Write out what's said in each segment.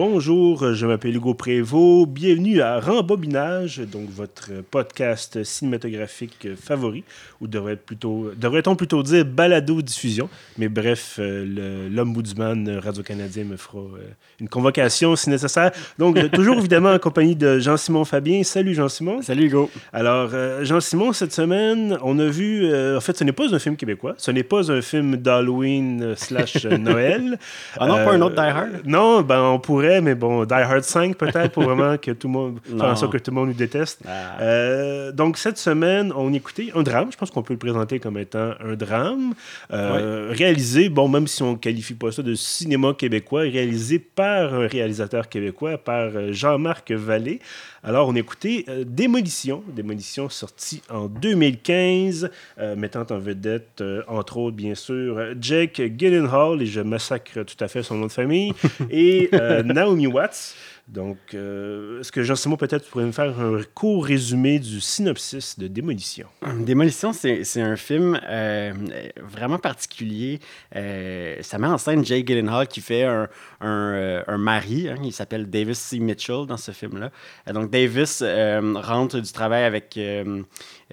bonjour, je m'appelle Hugo Prévost. Bienvenue à Rembobinage, donc votre podcast cinématographique favori, ou devrait-on plutôt, devrait plutôt dire balado-diffusion. Mais bref, euh, l'ombudsman Radio-Canadien me fera euh, une convocation si nécessaire. Donc, toujours évidemment en compagnie de Jean-Simon Fabien. Salut Jean-Simon. Salut Hugo. Alors, euh, Jean-Simon, cette semaine, on a vu. en fait, ce n'est pas un film québécois. Ce n'est pas un film d'Halloween slash Noël. ah non, pas un autre Die Hard? Non, ben on pourrait, mais bon, Die Hard 5 peut-être pour vraiment que tout le monde. faire en sorte que tout le monde nous déteste. Ah. donc, cette semaine, on écoutait un drame. Je pense qu'on peut le présenter comme étant un drame. Réalisé, bon, même si on ne qualifie pas ça de cinéma québécois, réalisé par un réalisateur québécois, par euh, Jean-Marc Vallée. Alors, on écoutait euh, Démolition, Démolition sortie en 2015, euh, mettant en vedette, entre autres, bien sûr, Jake Gyllenhaal, et je massacre tout à fait son nom de famille, et Naomi Watts. Donc, euh, est-ce que Jean-Simon, peut-être, pourrait me faire un court résumé du synopsis de Démolition? Démolition, c'est un film euh, vraiment particulier. Euh, ça met en scène Jay Gyllenhaal qui fait un, un, un mari. Hein, il s'appelle Davis C. Mitchell dans ce film-là. donc, Davis rentre du travail avec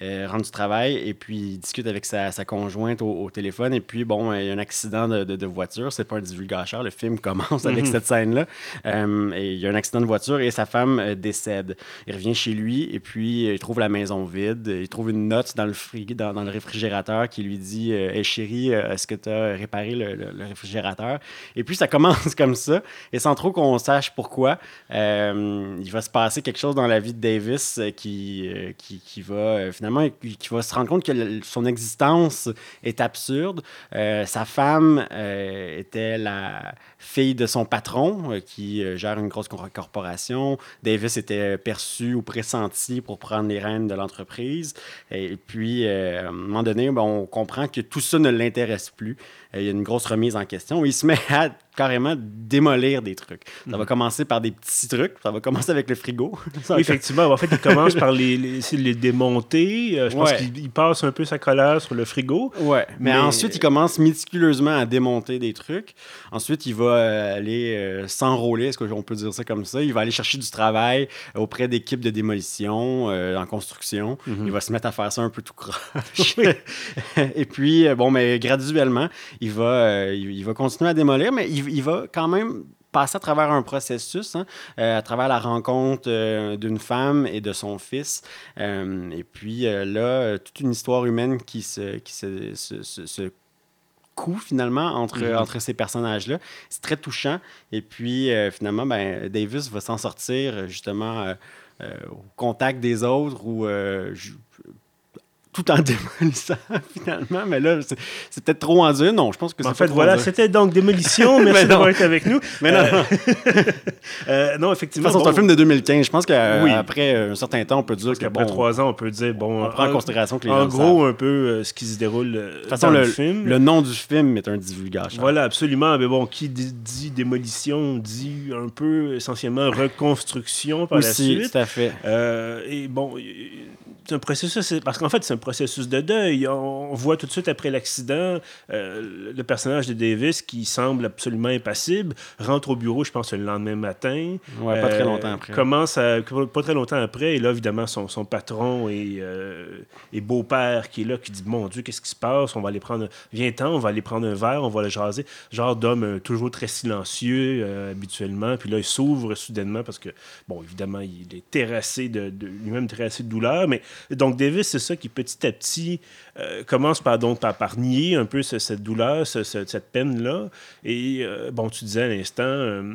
euh, rentre du travail et puis il discute avec sa, sa conjointe au, téléphone. Et puis, bon, il y a un accident de, de, voiture. C'est pas un divulgateur. Le film commence avec mhm. cette scène-là. Euh, et il y a un accident de voiture et sa femme euh, décède. Il revient chez lui et puis il trouve la maison vide. Il trouve une note dans le, dans, dans, le réfrigérateur qui lui dit Hé chérie, est-ce que tu as réparé le, le, réfrigérateur? Et puis ça commence comme ça. Et sans trop qu'on sache pourquoi, il va se passer quelque chose dans la vie de Davis qui, qui, qui va finalement qui va se rendre compte que son existence est absurde. Euh, sa femme euh, était la fille de son patron euh, qui gère une grosse corporation. Davis était perçu ou pressenti pour prendre les rênes de l'entreprise. Et puis, à un moment donné, ben, on comprend que tout ça ne l'intéresse plus. Il y a une grosse remise en question. Il se met à carrément démolir des trucs. Ça va mhm. commencer par des petits trucs. Ça va commencer avec le frigo. effectivement. En fait, il commence par les, les, les démonter. Euh, je pense qu'il passe un peu sa colère sur le frigo. Ouais. Mais, ensuite, il commence méticuleusement à démonter des trucs. Ensuite, il va euh, aller euh, s'enrôler, est-ce qu'on peut dire ça comme ça? Il va aller chercher du travail auprès d'équipes de démolition, en construction. Mhm. Il va se mettre à faire ça un peu tout croche. Et puis, bon, mais graduellement, il va, il va continuer à démolir, mais il il va quand même passer à travers un processus, hein, euh, à travers la rencontre euh, d'une femme et de son fils. Euh, et puis là, toute une histoire humaine qui se, qui se, se, coud finalement entre, mm-hmm. entre ces personnages-là. C'est très touchant. Et puis finalement, ben, Davis va s'en sortir justement au contact des autres ou tout en démolissant finalement. Mais là, c'est peut-être trop en dire. Non, je pense que c'est En fait, voilà, c'était donc Démolition. Merci d'avoir été avec nous. Mais non. Euh, euh, non, effectivement. c'est un film de 2015. Je pense qu'après un certain temps, on peut dire que. Après trois ans, on peut dire. Bon, on prend en, considération que les En gros, un peu euh, ce qui se déroule de façon, le, film. Le nom du film est un divulgation. Voilà, absolument. Mais bon, qui dit, démolition dit un peu essentiellement reconstruction par la suite. tout à fait. et bon, c'est un processus. Parce qu'en fait, c'est un processus de deuil. On voit tout de suite après l'accident euh, le personnage de Davis qui semble absolument impassible rentre au bureau, je pense, le lendemain matin. Ouais, pas très euh, longtemps après. Commence à, pas très longtemps après. Et là, évidemment, son, son patron et, euh, et beau-père qui est là, qui dit Mon Dieu, qu'est-ce qui se passe? On va aller prendre. Viens-t'en, on va aller prendre un verre, on va le jaser. Genre d'homme toujours très silencieux habituellement. Puis là, il s'ouvre soudainement parce que, bon, évidemment, il est terrassé de, de lui-même terrassé de douleur. Mais donc, Davis, c'est ça qui petit à petit, euh, commence par, donc, par, nier un peu cette douleur, cette peine-là. Et, euh, bon, tu disais à l'instant, euh,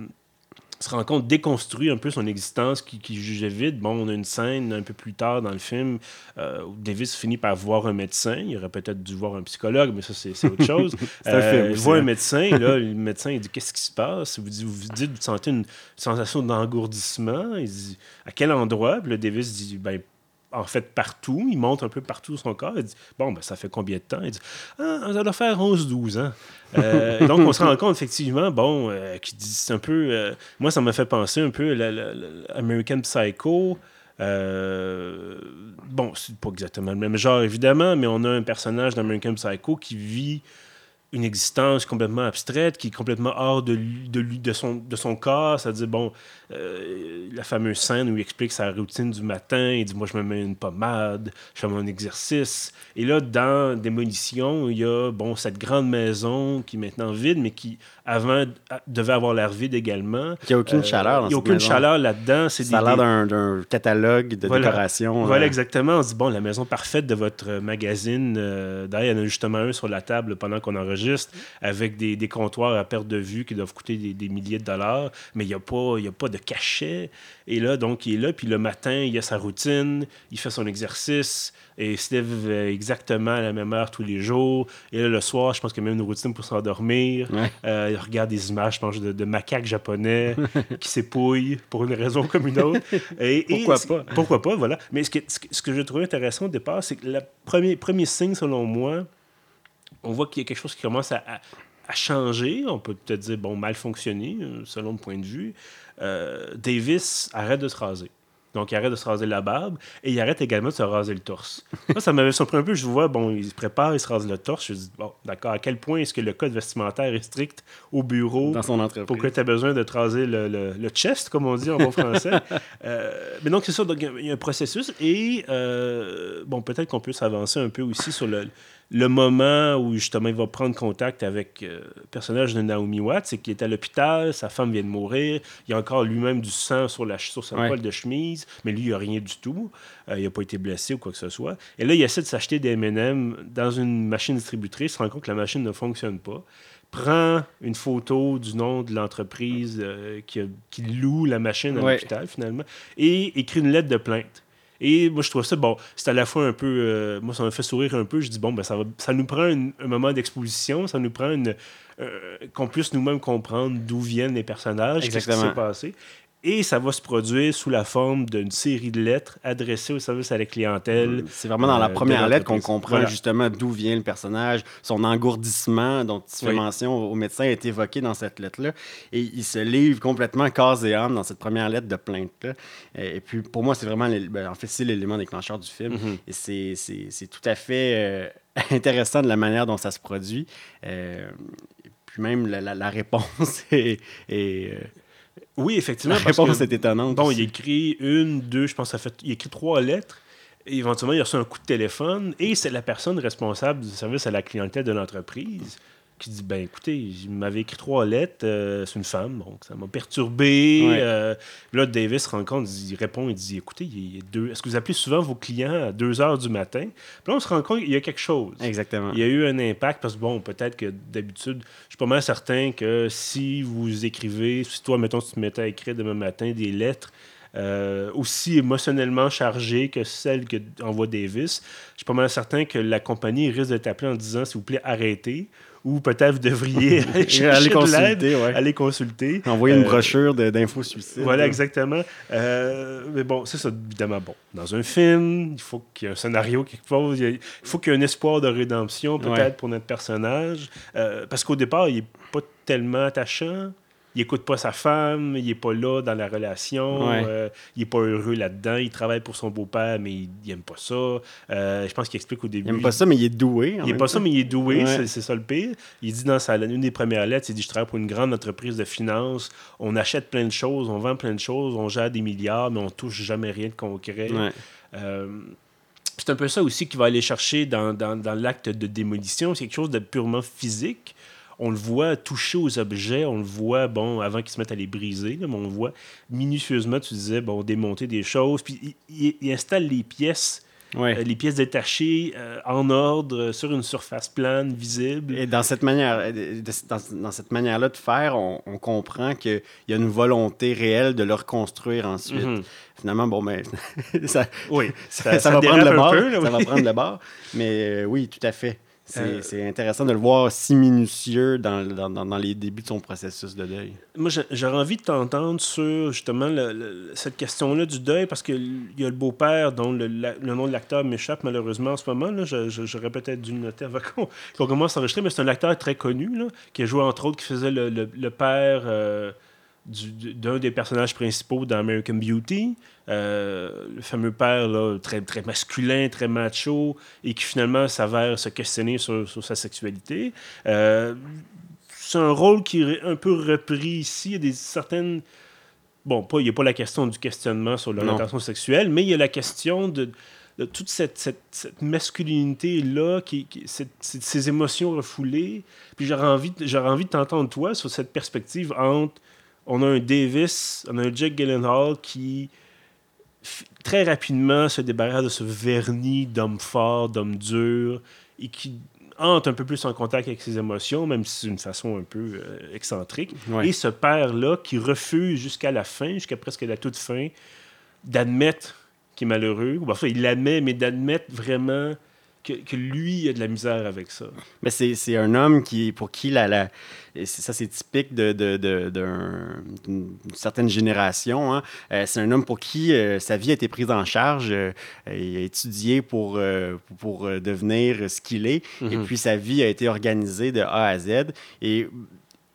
se rend compte, déconstruit un peu son existence qui, qui, jugeait vide. Bon, on a une scène un peu plus tard dans le film où Davis finit par voir un médecin. Il aurait peut-être dû voir un psychologue, mais ça, c'est autre chose. il voit un hein. médecin, là, le médecin, il dit Qu'est-ce qui se passe vous, dites, vous dites, vous sentez une sensation d'engourdissement. Il dit À quel endroit Puis Davis dit Ben, en fait partout. Il monte un peu partout son corps. Il dit Bon, ben, ça fait combien de temps? Il dit Ah, ça doit faire 11-12 ans. Euh, donc, on se rend compte, effectivement, bon, euh, qui dit c'est un peu. Euh, moi, ça m'a fait penser un peu à l'American Psycho. bon, c'est pas exactement le même genre, évidemment, mais on a un personnage d'American Psycho qui vit une existence complètement abstraite, qui est complètement hors de, de, de, son, de son corps. C'est-à-dire, bon, euh, la fameuse scène où il explique sa routine du matin, il dit Moi, je me mets une pommade, je fais mon exercice. Et là, dans Démolition, il y a bon, cette grande maison qui est maintenant vide, mais qui, avant, devait avoir l'air vide également. Il n'y a aucune euh, chaleur dans Il n'y a aucune chaleur là-dedans. Ça a l'air d'un catalogue de décoration. Voilà, exactement. On se dit Bon, la maison parfaite de votre magazine. Euh, d'ailleurs, il y en a justement un sur la table pendant qu'on enregistre avec des, des, comptoirs à perte de vue qui doivent coûter des, milliers de dollars, mais il n'y a, pas, a pas de cachet. Et là, donc, il est là, puis le matin, il a sa routine, il fait son exercice, et il se lève exactement à la même heure tous les jours. Et là, le soir, je pense qu'il a même une routine pour s'endormir. Euh, il regarde des images, je pense, de, macaques japonais qui s'épouillent pour une raison comme une autre. Et, pourquoi pas? Pourquoi pas, voilà. Mais ce que, ce que je trouvais intéressant au départ, c'est que le premier, premier signe, selon moi, on voit qu'il y a quelque chose qui commence à, changer. On peut peut-être dire, bon, mal fonctionner, euh, selon le point de vue. Euh, Davis arrête de se raser. Donc, il arrête de se raser la barbe et il arrête également de se raser le torse. ça, ça m'avait surpris un peu. Je vois, bon, il se prépare, il se rase le torse. Je me dis, bon, d'accord, à quel point est-ce que le code vestimentaire est strict au bureau Dans son entreprise. pour que tu aies besoin de te raser le, le, chest, comme on dit en bon français? Euh, mais donc, c'est ça. Donc, il y a un processus et, bon, peut-être qu'on peut s'avancer un peu aussi sur le, le moment où justement il va prendre contact avec euh, le personnage de Naomi Watts, c'est qu'il est à l'hôpital, sa femme vient de mourir, il y a encore lui-même du sang sur, la, sur sa poêle de chemise, mais lui, il n'a rien du tout. Euh, il n'a pas été blessé ou quoi que ce soit. Et là, il essaie de s'acheter des MM dans une machine distributrice, se rend compte que la machine ne fonctionne pas prend une photo du nom de l'entreprise euh, qui, qui, loue la machine à l'hôpital, finalement, et écrit une lettre de plainte. Et moi, je trouve ça, bon, c'est à la fois un peu. Euh, moi, ça m'a fait sourire un peu. Je dis, bon, ben, ça, va, ça nous prend un moment d'exposition, ça nous prend une. Euh, qu'on puisse nous-mêmes comprendre d'où viennent les personnages, qu'est-ce qui s'est passé. Et ça va se produire sous la forme d'une série de lettres adressées au service à la clientèle. C'est vraiment dans la euh, première lettre qu'on comprend justement d'où vient le personnage, son engourdissement dont tu fais mention au médecin est évoqué dans cette lettre-là. Et il se livre complètement corps et âme dans cette première lettre de plainte-là. Et puis pour moi, c'est vraiment, ben, en fait, c'est l'élément déclencheur du film. Mm-hmm. Et c'est tout à fait euh, intéressant de la manière dont ça se produit. Euh, puis même la, réponse est, oui, effectivement. La réponse est étonnante. Bon, il écrit une, deux, je pense, ça fait, il écrit trois lettres. Et éventuellement, il a reçu un coup de téléphone et c'est la personne responsable du service à la clientèle de l'entreprise qui dit ben écoutez, il m'avait écrit trois lettres, euh, c'est une femme, donc ça m'a perturbé. Euh, là, Davis rend compte, il répond, il dit écoutez, il y a deux. Est-ce que vous appelez souvent vos clients à 2 heures du matin? Puis là, on se rend compte qu'il y a quelque chose. Exactement. Il y a eu un impact parce que bon, peut-être que d'habitude, je suis pas mal certain que si vous écrivez, si toi, mettons, tu te mettais à écrire demain matin des lettres. Euh, aussi émotionnellement chargées que celles que envoie Davis. Je suis pas mal certain que la compagnie risque de t'appeler en disant s'il vous plaît, arrêtez ou peut-être vous devriez aller, consulter, aller consulter. Envoyer une euh, brochure d'infos suicide. Voilà, exactement. Euh, mais bon, c'est ça, évidemment. Bon, dans un film, il faut qu'il y ait un scénario qui pose, il faut qu'il y ait un espoir de rédemption peut-être pour notre personnage. Euh, parce qu'au départ, il n'est pas tellement attachant il écoute pas sa femme, il est pas là dans la relation, euh, il est pas heureux là-dedans, il travaille pour son beau-père, mais il, n'aime aime pas ça. Euh, je pense qu'il explique au début. Il aime pas ça, mais il est doué. Il aime pas ça, mais il est doué, c'est ça le pire. Il dit dans sa, une des premières lettres, il dit Je travaille pour une grande entreprise de finances, on achète plein de choses, on vend plein de choses, on gère des milliards, mais on touche jamais rien de concret. Euh, c'est un peu ça aussi qu'il va aller chercher dans, dans, dans l'acte de démolition. C'est quelque chose de purement physique on le voit toucher aux objets, on le voit, bon, avant qu'ils se mettent à les briser, mais on le voit minutieusement, tu disais, bon, démonter des choses, puis il, installe les pièces. Euh, les pièces détachées euh, en ordre sur une surface plane visible. Et dans cette manière, euh, dans, cette manière-là de faire, on, comprend qu'il y a une volonté réelle de le reconstruire ensuite. Mhm. Finalement, bon, mais ça, oui, ça, va prendre le bord. ça va prendre le bord. Mais oui, tout à fait. Euh, c'est intéressant de le voir si minutieux dans, dans, dans, les débuts de son processus de deuil. Moi, j'aurais envie de t'entendre sur justement cette question-là du deuil, parce qu'il y a le beau-père dont le, nom de l'acteur m'échappe malheureusement en ce moment. J'aurais peut-être dû noter avant qu'on commence à enregistrer, mais c'est un acteur très connu là, qui a joué entre autres, qui faisait le, père. Euh, d'un des personnages principaux dans American Beauty, euh, le fameux père là, très, très masculin, très macho, et qui finalement s'avère se questionner sur, sur sa sexualité. Euh, c'est un rôle qui est un peu repris ici. Il y a des certaines. Bon, il n'y a pas la question du questionnement sur l'orientation sexuelle, mais il y a la question de, de toute cette, cette, masculinité-là, qui, ces émotions refoulées. Puis j'aurais envie, j'aurais envie de t'entendre, toi, sur cette perspective entre. On a un Davis, on a un Jack Gyllenhaal qui très rapidement se débarrasse de ce vernis d'homme fort, d'homme dur, et qui entre un peu plus en contact avec ses émotions, même si c'est une façon un peu euh, excentrique. Et ce père-là qui refuse jusqu'à la fin, jusqu'à presque la toute fin, d'admettre qu'il est malheureux. Enfin, il l'admet, mais d'admettre vraiment que, lui, il a de la misère avec ça. Mais c'est un homme qui, pour qui la, la ça c'est typique d'une de, de, certaine génération. Hein. Euh, c'est un homme pour qui euh, sa vie a été prise en charge. Euh, il a étudié pour, pour devenir ce qu'il est. Et mm-hmm. puis sa vie a été organisée de A à Z. Et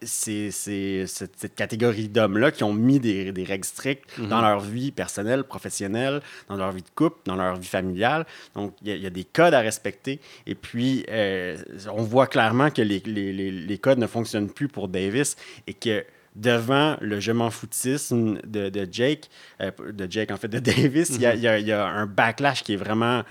c'est cette, catégorie d'hommes-là qui ont mis des, règles strictes dans mhm. leur vie personnelle, professionnelle, dans leur vie de couple, dans leur vie familiale. Donc, il y, a des codes à respecter. Et puis, euh, on voit clairement que les, les, codes ne fonctionnent plus pour Davis et que devant le je m'en foutisme de, de Jake, euh, de Jake en fait, de Davis, il y, y, y, a un backlash qui est vraiment,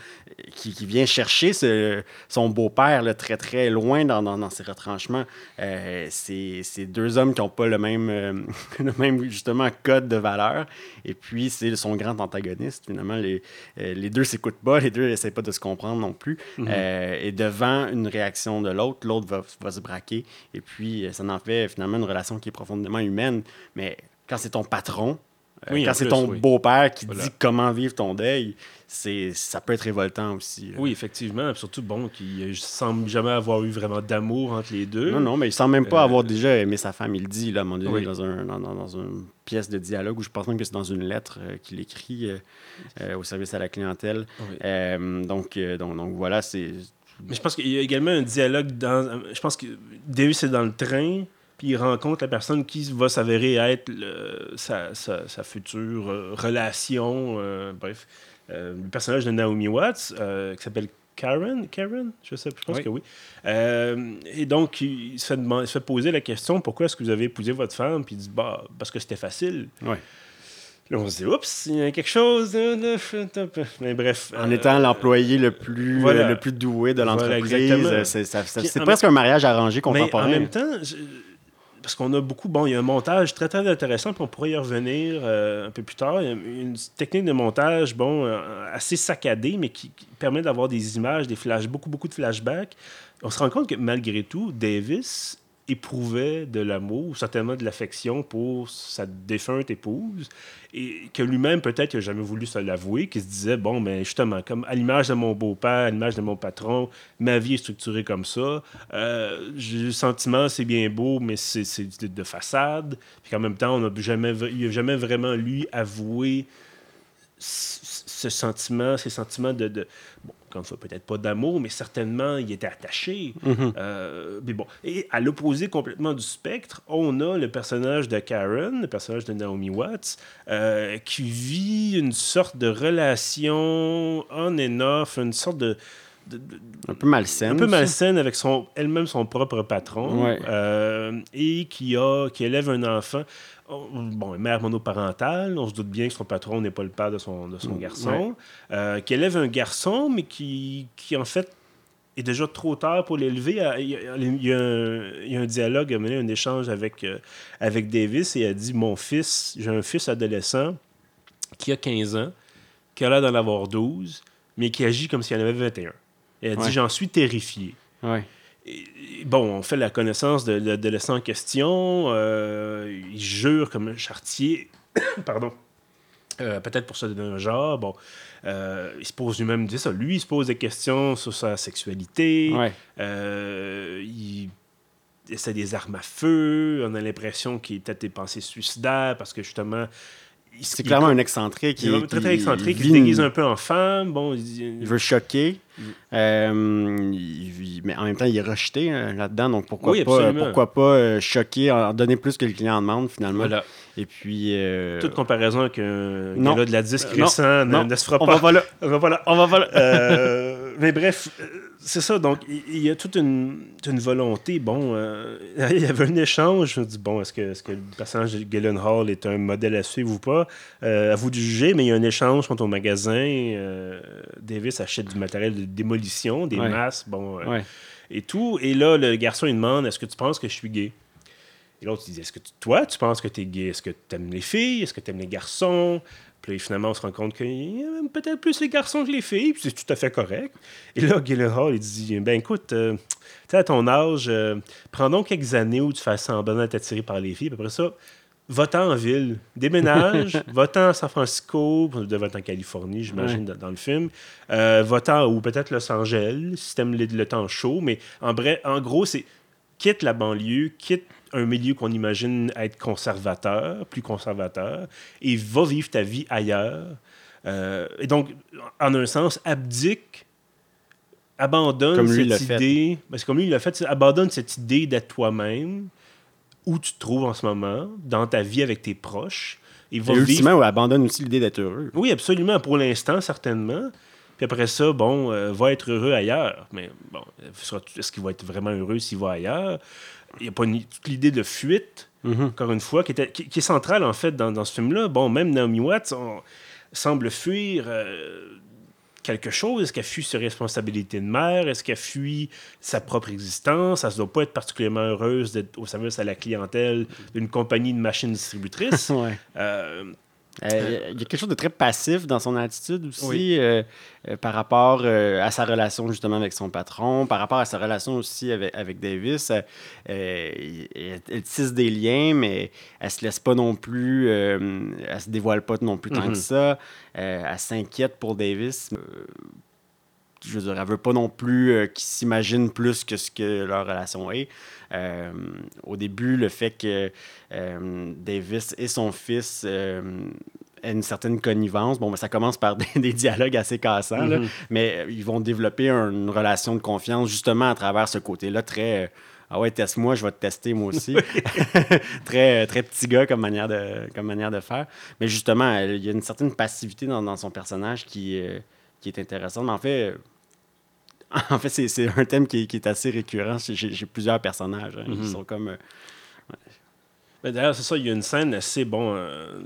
qui, qui vient chercher ce, son beau-père très très loin dans, dans, dans ses retranchements. Euh, c'est deux hommes qui n'ont pas le même, euh, le même justement code de valeur. Et puis c'est son grand antagoniste. Finalement, les, euh, les deux s'écoutent pas, les deux n'essaient pas de se comprendre non plus. Mhm. et devant une réaction de l'autre, l'autre va, va se braquer. Et puis ça en fait finalement une relation qui est profondément humaine, mais quand c'est ton patron, euh, quand c'est ton beau-père qui dit comment vivre ton deuil, c'est ça peut être révoltant aussi. Oui, effectivement. Surtout, bon, qu'il semble jamais avoir eu vraiment d'amour entre les deux. Non, non, mais il semble même pas avoir euh, déjà aimé sa femme. Il dit, là, à un moment donné, dans, un, dans, une pièce de dialogue où je pense même que c'est dans une lettre euh, qu'il écrit au service à la clientèle. donc, donc, donc, voilà, c'est... Mais je pense qu'il y a également un dialogue dans... Je pense que Davis est dans le train puis il rencontre la personne qui va s'avérer être sa, sa, future euh, relation, euh, bref, euh, le personnage de Naomi Watts, qui s'appelle Karen, Karen, je sais, je pense que oui. et donc, il se, fait se, fait poser la question pourquoi est-ce que vous avez épousé votre femme? Puis il dit bah, parce que c'était facile. Là, on se dit, oups, il y a quelque chose. Mais bref. En étant l'employé le plus le plus doué de l'entreprise, c'est presque un mariage arrangé contemporain. Mais en même temps, parce qu'on a beaucoup. Bon, il y a un montage très, très intéressant, puis on pourrait y revenir euh, un peu plus tard. Il y a une technique de montage, bon, euh, assez saccadée, mais qui, permet d'avoir des images, des flashs, beaucoup, beaucoup de flashbacks. On se rend compte que malgré tout, Davis éprouvait de l'amour, certainement de l'affection pour sa défunte épouse, et que lui-même, peut-être, n'a jamais voulu se l'avouer, qu'il se disait, bon, mais justement, comme à l'image de mon beau-père, à l'image de mon patron, ma vie est structurée comme ça, euh, le sentiment, c'est bien beau, mais c'est de, façade, puis qu'en même temps, on n'a jamais, il n'a jamais vraiment, lui, avoué ce sentiment, ces sentiments de, de bon, comme ça, peut-être pas d'amour, mais certainement, il était attaché. Mm-hmm. Euh, mais bon. Et à l'opposé complètement du spectre, on a le personnage de Karen, le personnage de Naomi Watts, euh, qui vit une sorte de relation on and off, une sorte de, un peu malsaine. Un peu malsaine avec son, elle-même son propre patron. Euh, et qui, a, qui élève un enfant. Oh, bon, mère monoparentale, on se doute bien que son patron n'est pas le père de son, de son mm, garçon, euh, qui élève un garçon, mais qui, qui en fait est déjà trop tard pour l'élever. Il, y a, un, dialogue, a mené un échange avec, euh, avec Davis et a dit Mon fils, j'ai un fils adolescent qui a 15 ans, qui a l'air d'en avoir 12, mais qui agit comme s'il en avait 21. Et elle a dit J'en suis terrifié. Ouais bon, on fait la connaissance de, de, en question. Euh, il jure comme un chartier. Pardon. Euh, peut-être pour se donner un genre. Bon, euh, il se pose lui-même, ça, lui, il se pose des questions sur sa sexualité. il essaie des armes à feu. On a l'impression qu'il a peut-être des pensées suicidaires parce que justement, c'est clairement un excentrique. Il est très, très excentrique. Il, se déguise un peu en femme. Bon, il, veut choquer. Euh, mais en même temps, il est rejeté euh, là-dedans. Donc, pourquoi pas, pourquoi pas euh, choquer, en donner plus que le client demande, finalement. Et puis. euh, Toute comparaison avec un Non. gars de la disque récent ne, se fera pas. là. On va pas là. On va pas là. Euh, mais bref, euh, c'est ça. Donc, il y a toute une, une volonté. Bon, euh, il y avait un échange. Je me dis, bon, est-ce que, est-ce que le personnage de Gyllenhaal est un modèle à suivre ou pas? Euh, À vous de juger, mais il y a un échange contre au magasin. euh, Davis achète du matériel de démolition, des Ouais. masses, bon, Ouais. et tout. Et là, le garçon, il demande, est-ce que tu penses que je suis gay? Et l'autre, il dit Est-ce que tu- toi, tu penses que tu es gay? Est-ce que tu aimes les filles? Est-ce que tu aimes les garçons? Puis finalement, on se rend compte qu'il aime peut-être plus les garçons que les filles, puis c'est tout à fait correct. Et là, Gyllenhaal, il dit Ben écoute, euh, tu sais, à ton âge, euh, prends donc quelques années où tu fais semblant d'être attiré par les filles, puis après ça, va-t'en en ville, déménage, va-t'en à San Francisco, de va-t'en en Californie, j'imagine, dans, dans le film, euh, va-t'en, ou peut-être Los Angeles, si t'aimes le, le temps chaud, mais en, vrai, en gros, c'est quitte la banlieue, quitte un milieu qu'on imagine être conservateur, plus conservateur, et va vivre ta vie ailleurs. Euh, et donc, en un sens, abdique, abandonne Comme cette idée, parce que comme lui il l'a fait, abandonne cette idée d'être toi-même, où tu te trouves en ce moment, dans ta vie avec tes proches, et va Et vivre ultimement, on abandonne aussi l'idée d'être heureux. oui, absolument, pour l'instant, certainement. Puis après ça, bon, euh, va être heureux ailleurs. Mais bon, euh, est-ce qu'il va être vraiment heureux s'il va ailleurs? Il n'y a pas toute l'idée de fuite, Mhm. encore une fois, qui, était- qui- qui est centrale, en fait, dans, dans ce film-là. Bon, même Naomi Watts on- semble fuir euh, quelque chose. Est-ce qu'elle fuit ses responsabilités de mère? Est-ce qu'elle fuit sa propre existence? Elle ne doit pas être particulièrement heureuse d'être au service à la clientèle d'une compagnie de machines distributrices. Ouais. Euh, Euh, Il y a quelque chose de très passif dans son attitude aussi Oui. euh, euh, par rapport à sa relation justement avec son patron, par rapport à sa relation aussi avec, avec Davis. Elle, elle tisse des liens, mais elle se laisse pas non plus, elle se dévoile pas non plus tant Mhm. que ça. Euh, elle s'inquiète pour Davis. Je veux dire, elle veut pas non plus euh, qu'il s'imagine plus que ce que leur relation est. Euh, au début, le fait que euh, Davis et son fils euh, aient une certaine connivence, bon, ben, ça commence par des, des dialogues assez cassants, là, Mhm. mais ils vont développer un- une relation de confiance justement à travers ce côté-là très... ah ouais, teste-moi, je vais te tester moi aussi. très, très petit gars comme manière de, comme manière de faire. Mais justement, il y a une certaine passivité dans, dans son personnage qui, qui est intéressante. Mais en fait, en fait c'est un thème qui, est- qui est assez récurrent chez plusieurs personnages. hein. Ils Mhm. sont comme. euh, Ben, D'ailleurs, c'est ça, il y a une scène assez, bon, euh,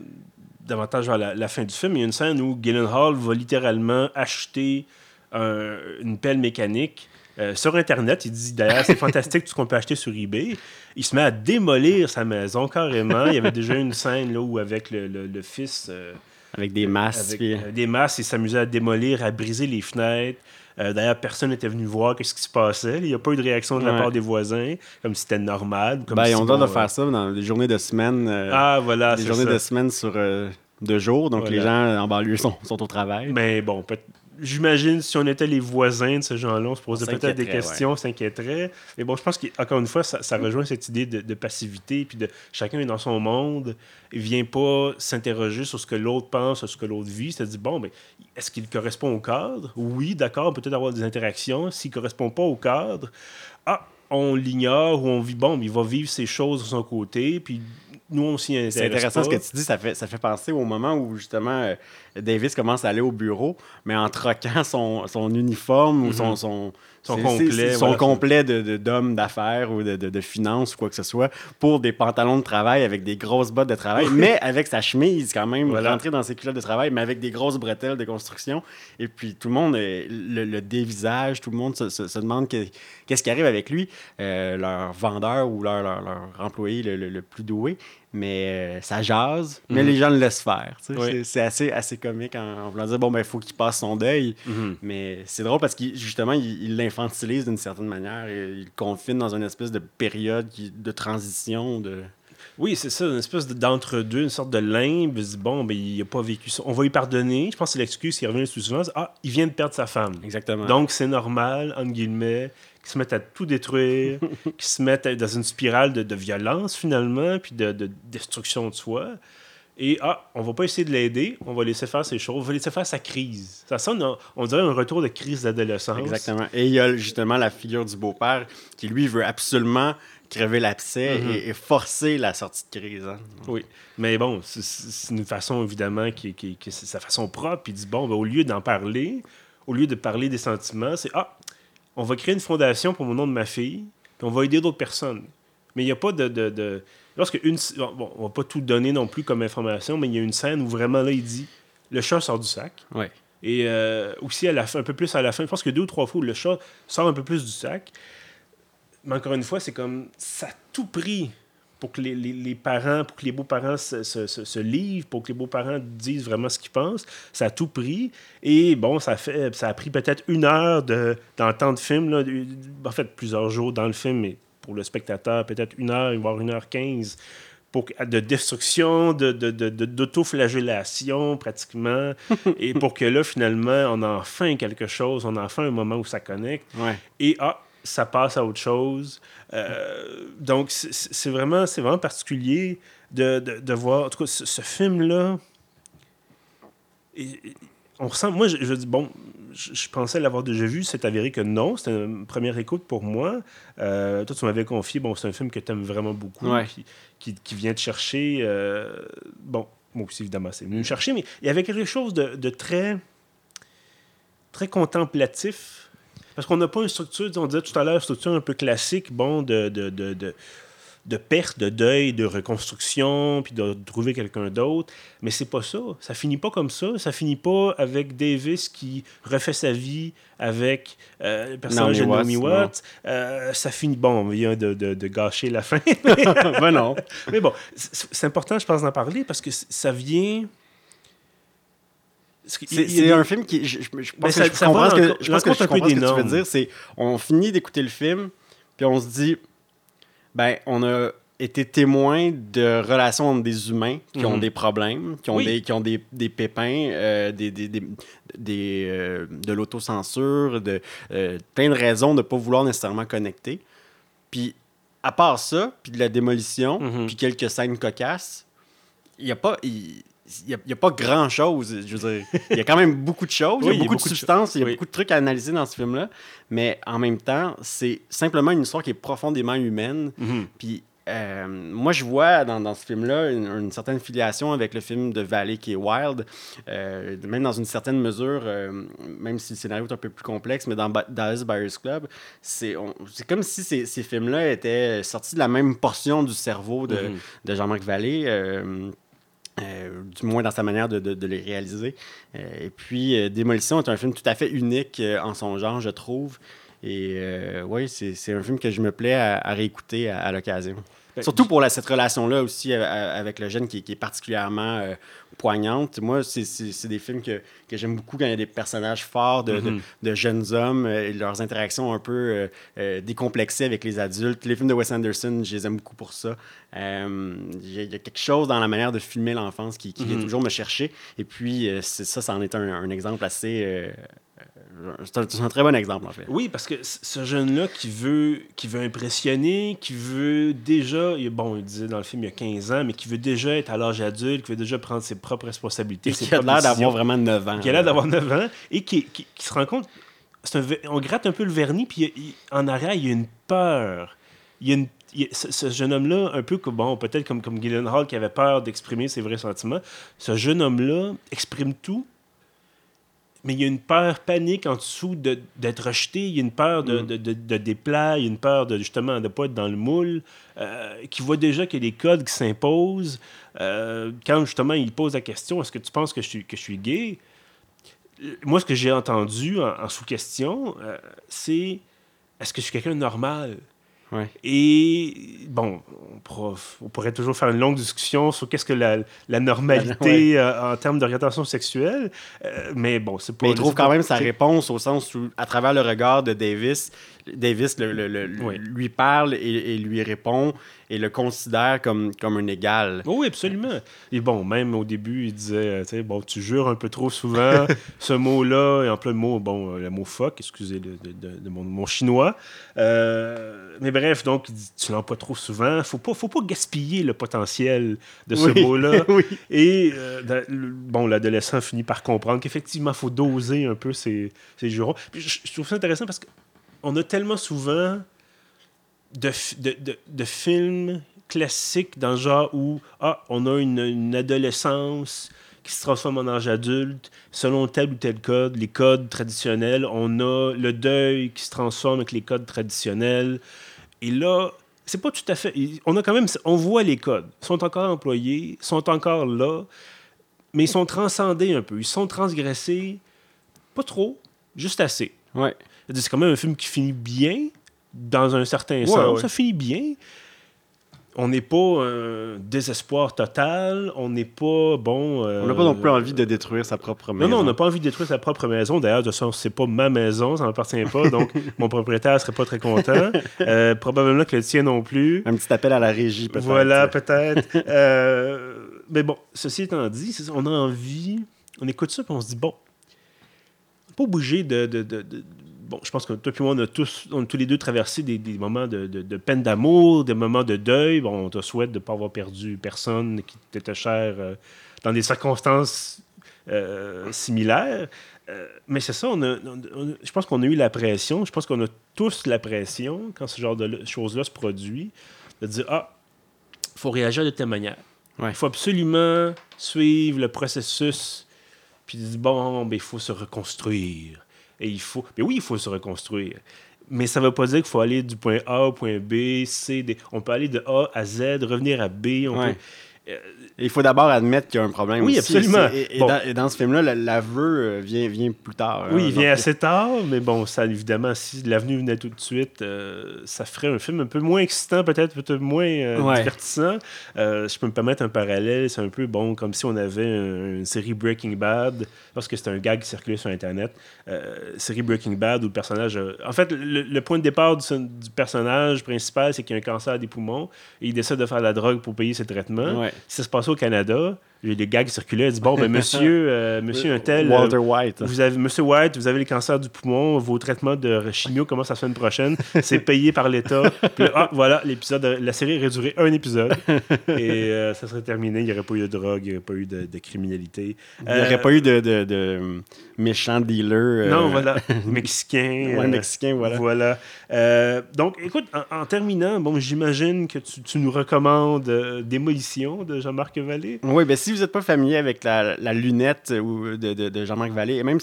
davantage vers la, la fin du film, il y a une scène où Gyllenhaal va littéralement acheter un- une pelle mécanique euh, sur Internet. Il dit d'ailleurs, c'est fantastique tout ce qu'on peut acheter sur eBay. Il se met à démolir sa maison carrément. Il y avait déjà une scène là où, avec le, le- le fils. euh, avec des masses. avec puis- euh, des masses, il s'amusait à démolir, à briser les fenêtres. Euh, D'ailleurs, personne n'était venu voir qu'est-ce qui se passait. Il n'y a pas eu de réaction de la part des voisins, comme si c'était normal. Comme ben, si, droit bon, de faire ça dans des journées de semaine. euh, Ah, voilà, des journées ça. de semaine sur euh, deux jours. Donc, Voilà. les gens en banlieue sont, sont au travail. Mais bon, peut- j'imagine si on était les voisins de ce gens-là, on se posait peut-être des questions, on s'inquiéterait. Mais bon, je pense qu'encore une fois, ça, ça rejoint cette idée de, de passivité, puis de chacun est dans son monde, il vient pas s'interroger sur ce que l'autre pense, sur ce que l'autre vit. C'est-à-dire, bon, mais est-ce qu'il correspond au cadre? Oui, d'accord, peut-être avoir des interactions. S'il correspond pas au cadre, ah, on l'ignore ou on vit, bon, mais il va vivre ses choses de son côté, puis nous, on s'y intéresse C'est intéressant pas. ce que tu dis, ça fait, ça fait penser au moment où justement euh, Davis commence à aller au bureau, mais en troquant son, son uniforme ou son, son, Son c'est- complet, c'est- son voilà. complet de, d'affaires ou de, de, de finance ou quoi que ce soit pour des pantalons de travail avec des grosses bottes de travail, mais avec sa chemise quand même, Voilà. rentrée dans ses culottes de travail, mais avec des grosses bretelles de construction. Et puis tout le monde le, le dévisage, tout le monde se, se- se demande que- qu'est-ce qui arrive avec lui, euh, leur vendeur ou leur, leur, leur employé le, le- le plus doué. Mais euh, ça jase, mais Mhm. les gens le laissent faire. Oui. C'est, assez, assez comique en, en voulant dire bon, ben, il faut qu'il passe son deuil. Mhm. Mais c'est drôle parce qu'il justement, il il l'infantilise d'une certaine manière. Et il le confine dans une espèce de période qui- de transition. De... Oui, c'est ça, une espèce de- d'entre-deux, une sorte de limbe. Bon, ben, il n'a pas vécu ça. On va lui pardonner. Je pense que c'est l'excuse qui revient le plus souvent. Ah, il vient de perdre sa femme. Exactement. Donc, c'est normal, entre guillemets, qu'ils se mettent à tout détruire, qu'ils se mettent à- dans une spirale de, de violence, finalement, puis de, de destruction de soi. Et, ah, on va pas essayer de l'aider, on va laisser faire ses choses, on va laisser faire sa crise. Ça sonne, on, on dirait un retour de crise d'adolescence. Exactement. Et il y a justement la figure du beau-père qui, lui, veut absolument crever l'abcès Mhm. et, et forcer la sortie de crise. hein. Oui, mais bon, c'est- une façon évidemment qui, qui, qui- c'est sa façon propre. Il dit bon, ben, au lieu d'en parler, au lieu de parler des sentiments, c'est ah, on va créer une fondation pour mon nom de ma fille, puis on va aider d'autres personnes. Mais il n'y a pas de, de, de- lorsque une, bon, on va pas tout donner non plus comme information, mais il y a une scène où vraiment là il dit le chat sort du sac. Ouais. Et euh, aussi, à la fin, un peu plus à la fin, je pense que deux ou trois fois où le chat sort un peu plus du sac. Mais encore une fois, c'est comme ça a tout pris pour que les, les- les parents, pour que les beaux-parents se, se- se- se livrent, pour que les beaux-parents disent vraiment ce qu'ils pensent. Ça a tout pris. Et bon, ça, fait, ça a pris peut-être une heure de, dans le temps de film. Là, en fait, plusieurs jours dans le film, mais pour le spectateur, peut-être une heure, voire une heure quinze pour, de destruction, de, de, de- de- d'autoflagellation pratiquement, et pour que là, finalement, on a enfin quelque chose, on a enfin un moment où ça connecte, Ouais. et ah, ça passe à autre chose. Euh, donc, c'est vraiment, vraiment particulier de, de, de voir, en tout cas, ce, ce film-là, on ressent, moi, je, je dis, bon, je, je pensais l'avoir déjà vu, c'est avéré que non, c'était une première écoute pour moi. Euh, toi, tu m'avais confié, bon, c'est un film que tu aimes vraiment beaucoup, Ouais. qui, qui, qui vient te chercher. euh, bon, moi aussi, évidemment, c'est venu me chercher, mais il y avait quelque chose de, de très, très contemplatif. Parce qu'on n'a pas une structure, on disait tout à l'heure, structure un peu classique, bon, de, de, de, de, de perte, de deuil, de reconstruction, puis de trouver quelqu'un d'autre. Mais c'est pas ça. Ça finit pas comme ça. Ça finit pas avec Davis qui refait sa vie avec euh, le personnage de Naomi Watts, Watts. Euh, ça finit... Bon, on vient de, de, de gâcher la fin. ben non. Mais bon, c'est important, je pense, d'en parler parce que ça vient... Parce qu'il y a C'est un film qui. Je, je- pense Ben, que ça- je ça comprends ce que, je pense que je comprends ce que tu veux dire. C'est on finit d'écouter le film, puis on se dit, ben, on a été témoin de relations entre des humains qui ont Mhm. des problèmes, qui ont Oui. des, qui ont des, des pépins, euh, des, des, des, des, euh, de l'autocensure, de euh, plein de raisons de ne pas vouloir nécessairement connecter. Puis, à part ça, puis de la démolition, Mhm. puis quelques scènes cocasses, il n'y a pas. Il y a, a pas grand chose. Je veux dire, il y a quand même beaucoup de choses, Oui, il y a beaucoup, de substances, il y a oui. beaucoup de trucs à analyser dans ce film-là. Mais en même temps, c'est simplement une histoire qui est profondément humaine. Mhm. Puis euh, moi, je vois dans, dans ce film-là une, une certaine filiation avec le film de Valley qui est Wild. Euh, même dans une certaine mesure, euh, même si le scénario est un peu plus complexe, mais dans Ba- Dallas Buyers Club, c'est comme si ces, ces films-là étaient sortis de la même portion du cerveau de, Mhm. de Jean-Marc Vallée. Euh, du moins dans sa manière de, les réaliser. Euh, et puis, euh, Démolition est un film tout à fait unique en son genre, je trouve. Et oui, c'est un film que je me plais à, réécouter à l'occasion. Ben, Surtout pour la- cette relation-là aussi euh, euh, avec le jeune qui, qui est particulièrement euh, poignante. Moi, c'est- des films que, que j'aime beaucoup quand il y a des personnages forts de, Mhm. de jeunes hommes euh, et leurs interactions un peu euh, décomplexées avec les adultes. Les films de Wes Anderson, je les aime beaucoup pour ça. Il y, a- il y a quelque chose dans la manière de filmer l'enfance qui, qui vient Mhm. toujours me chercher. Et puis, ça, ça en est un, un exemple assez... c'est un, très bon exemple, en fait. Oui, parce que ce jeune-là qui veut, qui veut impressionner, qui veut déjà, bon, il disait dans le film il y a 15 ans, mais qui veut déjà être à l'âge adulte, qui veut déjà prendre ses propres responsabilités, ses qui a l'air d'avoir vraiment 9 ans. qui a l'air d'avoir 9 ans, et qui, qui- qui se rend compte, un on gratte un peu le vernis, puis il il- en arrière, il y a une peur. Il y a une ce, ce jeune homme-là, un peu comme, bon, peut-être comme, comme Gyllenhaal qui avait peur d'exprimer ses vrais sentiments, ce jeune homme-là exprime tout, mais il y a une peur panique en dessous de- d'être rejeté, il y a une peur de, Mm. de, de, de déplaire, il y a une peur de justement de ne pas être dans le moule, euh, qui voit déjà qu'il y a des codes qui s'imposent. Euh, quand justement il pose la question est-ce que tu penses que je suis, que je suis gay? Moi, ce que j'ai entendu en, en sous-question, euh, c'est est-ce que je suis quelqu'un de normal? Ouais. et bon, on, pourra- on pourrait toujours faire une longue discussion sur qu'est-ce que la, la normalité euh, en termes d'orientation sexuelle, euh, mais bon, c'est pas. Mais il trouve quand même sa réponse au sens où, à travers le regard de Davis, Davis le- le- le- Oui. lui parle et, et lui répond et le considère comme, comme un égal. Oui, absolument. Et bon, même au début, il disait, euh, tu bon, tu jures un peu trop souvent ce mot-là, et en plein le mot, bon, euh, le mot fuck, excusez de, de- de- de mon, mon chinois. Euh, mais bref, donc, il dit, tu l'emploies trop souvent. Faut pas, faut pas gaspiller le potentiel de ce Oui. mot-là. oui. Et euh, bon, l'adolescent finit par comprendre qu'effectivement, il faut doser un peu ses, ses jurons. Puis je, je trouve ça intéressant parce qu'on a tellement souvent de, de, de, films classiques dans le genre où ah, on a une, une adolescence qui se transforme en âge adulte selon tel ou tel code, les codes traditionnels. On a le deuil qui se transforme avec les codes traditionnels. Et là, c'est pas tout à fait. On a quand même. On voit les codes. Ils sont encore employés, sont encore là, mais ils sont transcendés un peu. Ils sont transgressés. Pas trop, juste assez. Ouais. C'est quand même un film qui finit bien, dans un certain Ouais, sens. ouais. Ça finit bien. On n'est pas un désespoir total. On n'est pas, bon... euh, On n'a pas non plus envie de détruire sa propre Non, maison. non, on n'a pas envie de détruire sa propre maison. D'ailleurs, de toute façon, c'est pas ma maison, ça m'appartient pas, donc mon propriétaire serait pas très content. Euh, probablement que le tien non plus. Un petit appel à la régie, peut-être. Voilà, peut-être. Euh, mais bon, ceci étant dit, on a envie, on écoute ça, puis on se dit, bon, pas obligé de, de- de- de- Bon, je pense que toi et moi, on a tous, on a tous les deux traversé des, des moments de, de- de peine d'amour, des moments de deuil. Bon, on te souhaite de ne pas avoir perdu personne qui t'était cher euh, dans des circonstances euh, similaires. Euh, mais c'est ça, on a- on- on- je pense qu'on a eu la pression. Je pense qu'on a tous la pression quand ce genre de choses-là se produit, de dire Ah, il faut réagir de telle manière. Il Ouais. faut absolument suivre le processus. Puis dire Bon, ben, il faut se reconstruire. Et il faut. Mais oui, il faut se reconstruire. Mais ça ne veut pas dire qu'il faut aller du point A au point B, C, D. On peut aller de A à Z, revenir à B. On Il faut d'abord admettre qu'il y a un problème. Oui, aussi. absolument. Et, et Bon. dans, et dans ce film-là, la- l'aveu euh, vient, vient plus tard. Oui, hein. il vient Donc, assez tard, mais bon, ça, évidemment, si l'avenue venait tout de suite, euh, ça ferait un film un peu moins excitant, peut-être, peut-être moins euh, Ouais. divertissant. Euh, je peux me permettre un parallèle, c'est un peu, bon, comme si on avait un- une série Breaking Bad, parce que c'est un gag qui circulait sur Internet, série Breaking Bad où le personnage... En fait, le, le point de départ du, du personnage principal, c'est qu'il a un cancer des poumons, et il décide de faire de la drogue pour payer ses traitements. Ouais. Si ça se passait au Canada, a des gags circulaient, il dit, bon, ben, monsieur, euh, monsieur un tel... euh, Walter White. vous avez, Monsieur White, vous avez le cancer du poumon, vos traitements de chimio commencent la semaine prochaine, c'est payé par l'État. Puis ah, voilà, l'épisode, la série aurait duré un épisode et euh, ça serait terminé. Il n'y aurait pas eu de drogue, il n'y aurait pas eu de, de criminalité. Il n'y aurait pas eu de, de, de méchant dealer. Non, voilà, mexicain. Ouais, mexicain, voilà. Voilà. Donc, écoute, en, en terminant, bon, j'imagine que tu, tu nous recommandes Démolition de Jean-Marc Vallée. Oui, ben si vous n'êtes pas familier avec la, lunette ou de, de- Jean-Marc Vallée, et même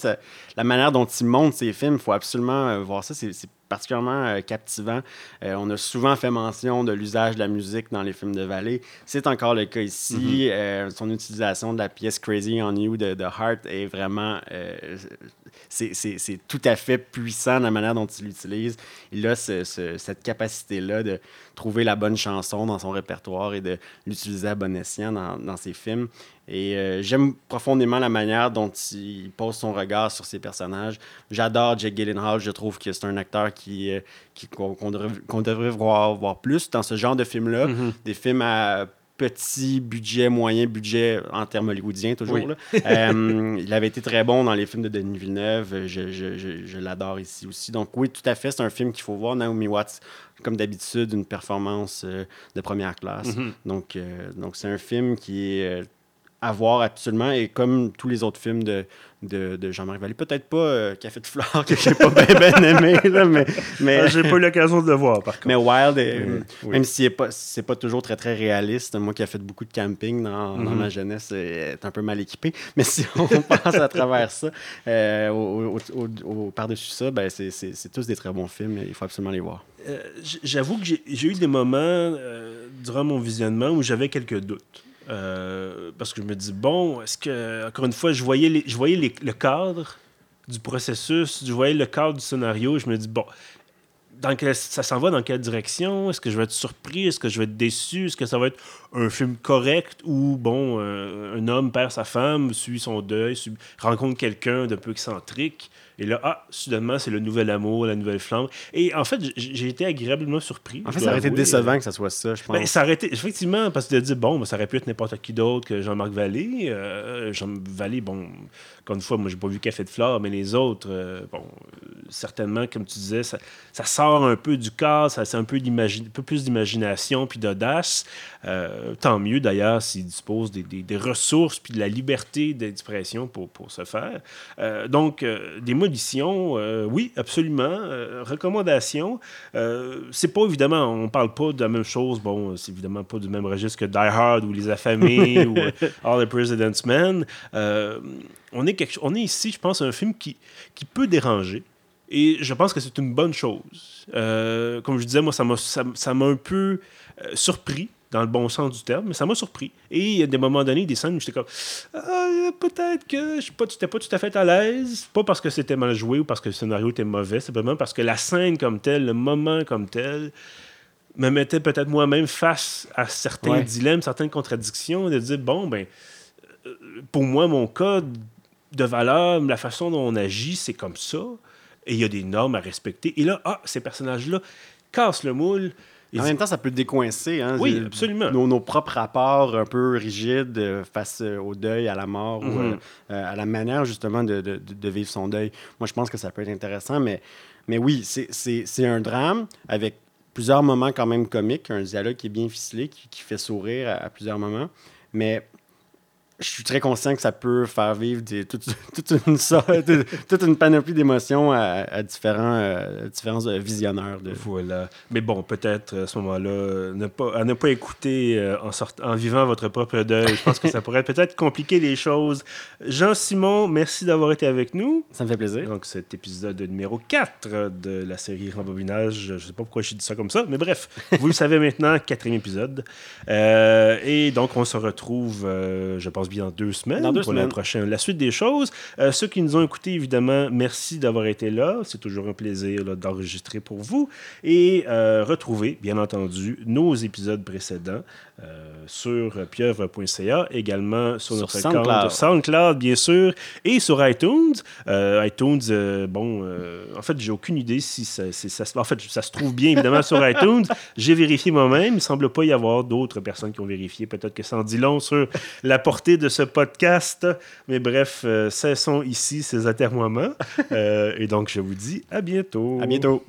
la manière dont il monte ses films, il faut absolument euh, voir ça. Particulièrement euh, captivant. Euh, on a souvent fait mention de l'usage de la musique dans les films de Vallée. C'est encore le cas ici. Euh, son utilisation de la pièce Crazy on You de, de Heart est vraiment... c'est- tout à fait puissant la manière dont il l'utilise. Il a ce- ce- cette capacité-là de trouver la bonne chanson dans son répertoire et de l'utiliser à bon escient dans, dans ses films. Et euh, j'aime profondément la manière dont il pose son regard sur ses personnages. J'adore Jake Gyllenhaal. Je trouve que c'est un acteur qui, euh, qui- qu'on, devrait, qu'on devrait voir, voir plus dans ce genre de films-là. Des films à petit budget, moyen budget en termes hollywoodiens, toujours. Oui. là. Euh, il avait été très bon dans les films de Denis Villeneuve. Je, je- je- je l'adore ici aussi. Donc oui, tout à fait, c'est un film qu'il faut voir. Naomi Watts, comme d'habitude, une performance euh, de première classe. Mhm. Donc, euh, donc c'est un film qui est à voir absolument. Et comme tous les autres films de, de, de Jean-Marc Vallée, peut-être pas euh, Café de Flore, que j'ai pas bien aimé, là, mais, mais, Euh, J'ai pas eu l'occasion de le voir, par contre. mais Wild, est- oui. même si c'est pas, c'est pas toujours très très réaliste, moi qui ai fait beaucoup de camping dans, dans Mhm. ma jeunesse, est un peu mal équipé. Mais si on passe à travers ça, euh, au, au- au- au- par-dessus ça, ben c'est, c'est- c'est tous des très bons films. Il faut absolument les voir. Euh, J'avoue que j'ai eu des moments durant mon visionnement où j'avais quelques doutes. Euh, parce que je me dis, bon, est-ce que, encore une fois, je voyais, je voyais le cadre du processus, je voyais le cadre du scénario, je me dis, bon, dans quel- ça s'en va dans quelle direction? Est-ce que je vais être surpris? Est-ce que je vais être déçu? Est-ce que ça va être un film correct où, bon, euh, un homme perd sa femme, suit son deuil, suit- rencontre quelqu'un d'un peu excentrique, et là, ah, soudainement, c'est le nouvel amour, la nouvelle flamme. Et en fait, j'ai été agréablement surpris. En fait, ça aurait été décevant que ça soit ça, je pense. Ben, ça aurait été, effectivement, parce que de dire, bon, ben, ça aurait pu être n'importe qui d'autre que Jean-Marc Vallée. Euh, Jean Vallée, bon, encore une fois, moi, j'ai pas vu Café de Flore, mais les autres, euh, bon, euh, certainement, comme tu disais, ça, ça sort un peu du cadre, ça c'est un peu, un peu plus d'imagination puis d'audace. Euh, tant mieux d'ailleurs s'ils disposent des, des, ressources puis de la liberté d'expression pour, pour ce faire. Euh, euh, oui, absolument. recommandation. c'est pas évidemment, on parle pas de la même chose. Bon, c'est évidemment pas du même registre que Die Hard ou Les Affamés ou All the President's Men. on, est quelque, on est ici, je pense, un film qui, qui peut déranger. Et je pense que c'est une bonne chose. comme je disais, moi, ça m'a ça, un peu surpris dans le bon sens du terme, mais ça m'a surpris. Et il y a des moments donnés, des scènes où j'étais comme ah, peut-être que je n'étais pas, pas tout à fait à l'aise, pas parce que c'était mal joué ou parce que le scénario était mauvais, simplement parce que la scène comme telle, le moment comme tel, me mettait peut-être moi-même face à certains dilemmes, certaines contradictions, de dire bon, ben, euh, pour moi, mon code de valeur, la façon dont on agit, c'est comme ça, et il y a des normes à respecter. Et là, ah, ces personnages-là cassent le moule en même temps, ça peut décoincer. Hein, oui, absolument. Nos, propres rapports un peu rigides euh, face euh, au deuil, à la mort, ou mhm. euh, à la manière justement de, de, de, vivre son deuil. Moi, je pense que ça peut être intéressant, mais, mais oui, c'est un drame avec plusieurs moments quand même comiques, un dialogue qui est bien ficelé, qui, qui fait sourire à, à, plusieurs moments. Mais je suis très conscient que ça peut faire vivre des, toute, une toute, une panoplie d'émotions à, différents, euh, différents euh, visionneurs. De... Voilà. Mais bon, peut-être à ce moment-là, ne pas, à ne pas écouter euh, en, sort, en vivant votre propre deuil. Je pense que ça pourrait peut-être compliquer les choses. Jean-Simon, merci d'avoir été avec nous. Ça me fait plaisir. Donc, cet épisode numéro 4 de la série Rembobinage. Je ne sais pas pourquoi je dis ça comme ça, mais bref, vous le savez maintenant, quatrième épisode. et donc, on se retrouve, je pense, bien dans deux semaines pour La, prochaine, la suite des choses. Euh, ceux qui nous ont écoutés, évidemment, merci d'avoir été là. C'est toujours un plaisir d'enregistrer pour vous. Et euh, retrouvez, bien entendu, nos épisodes précédents euh, sur pieuvre.ca, également sur, notre SoundCloud. compte SoundCloud, bien sûr, et sur iTunes. iTunes, bon, en fait, j'ai aucune idée si ça, ça, En fait, ça se trouve bien, évidemment, sur iTunes. J'ai vérifié moi-même. Il ne semble pas y avoir d'autres personnes qui ont vérifié. Peut-être que ça en dit long sur la portée de ce podcast. Mais bref, euh, cessons ici ces atermoiements. Euh, et donc, je vous dis à bientôt. À bientôt.